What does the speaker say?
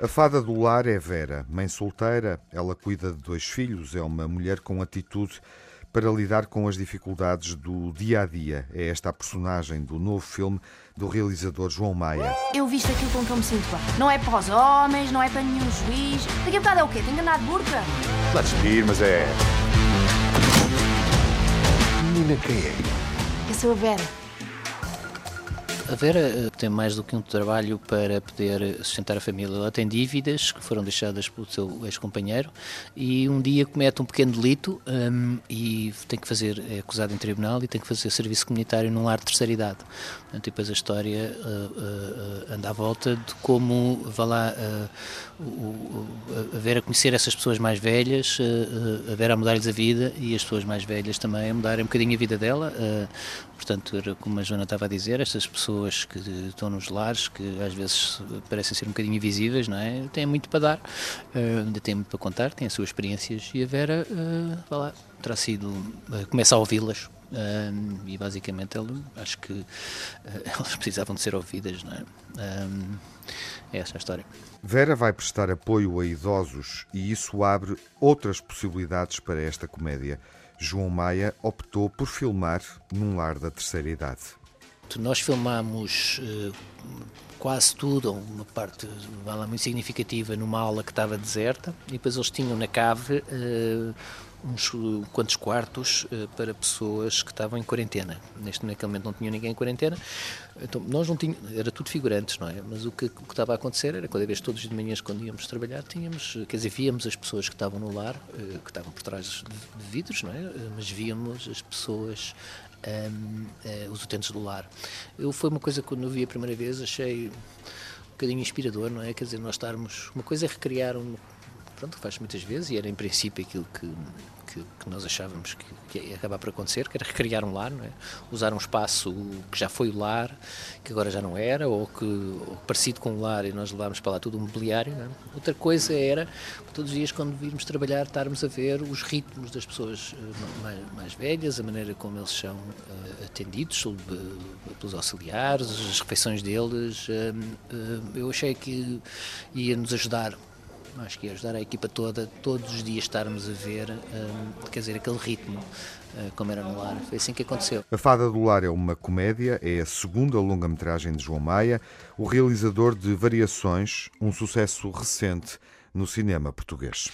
A fada do lar é Vera, mãe solteira, ela cuida de dois filhos, é uma mulher com atitude para lidar com as dificuldades do dia a dia. É esta a personagem do novo filme do realizador João Maia. Eu visto aquilo com que eu me sinto bem. Não é para os homens, não é para nenhum juiz. Daqui a bocado é o quê? Tem que andar de burca? Lá despir, mas é. Menina, quem é? Eu sou a Vera. A Vera eh, tem mais do que um trabalho para poder sustentar a família. Ela tem dívidas que foram deixadas pelo seu ex-companheiro e um dia comete um pequeno delito um, e tem que fazer, é acusado em tribunal e tem que fazer serviço comunitário num lar de terceira idade. Portanto, depois a história uh, uh, anda à volta de como, vá lá, uh, a Vera conhecer essas pessoas mais velhas, a Vera a mudar-lhes a vida e as pessoas mais velhas também a mudarem um bocadinho a vida dela. Portanto, como a Joana estava a dizer, estas pessoas que estão nos lares, que às vezes parecem ser um bocadinho invisíveis, não é? têm muito para dar, uh, ainda têm muito para contar, têm as suas experiências e a Vera, uh, lá, terá sido, uh, começa a ouvi-las. E basicamente ele, acho que uh, elas precisavam de ser ouvidas, não é? É essa a história. Vera vai prestar apoio a idosos e isso abre outras possibilidades para esta comédia. João Maia optou por filmar num lar da terceira idade. Nós filmámos uh, quase tudo, uma parte lá, muito significativa, numa aula que estava deserta, e depois eles tinham na cave uh, uns quantos quartos uh, para pessoas que estavam em quarentena. Neste naquele momento não tinha ninguém em quarentena, então nós não tínhamos, era tudo figurantes, não é? Mas o que, o que estava a acontecer era cada vez todos de manhãs quando íamos trabalhar tínhamos, quer dizer, víamos as pessoas que estavam no lar, que estavam por trás de, vidros, não é? Mas víamos as pessoas um, ehm, os utentes do lar. Eu, foi uma coisa que quando eu vi a primeira vez achei um bocadinho inspirador, não é? Quer dizer, nós estarmos. Uma coisa é recriar um, pronto, faz muitas vezes, e era em princípio aquilo que, que, que nós achávamos que, que, ia acabar por acontecer, que era recriar um lar, é? usar um espaço que já foi o lar, que agora já não era, ou que ou parecido com o lar e nós levámos para lá tudo o mobiliário. É? Outra coisa era, todos os dias quando virmos trabalhar, estarmos a ver os ritmos das pessoas eh, mais, mais velhas, a maneira como eles são uh, atendidos uh, pelos auxiliares, as refeições deles. Eu achei que ia nos ajudar acho que ia ajudar a equipa toda, todos os dias estarmos a ver, um, quer dizer, aquele ritmo, uh, como era no lar. Foi assim que aconteceu. A Fada do Lar é uma comédia, é a segunda longa-metragem de João Maia, o realizador de Variações, um sucesso recente no cinema português.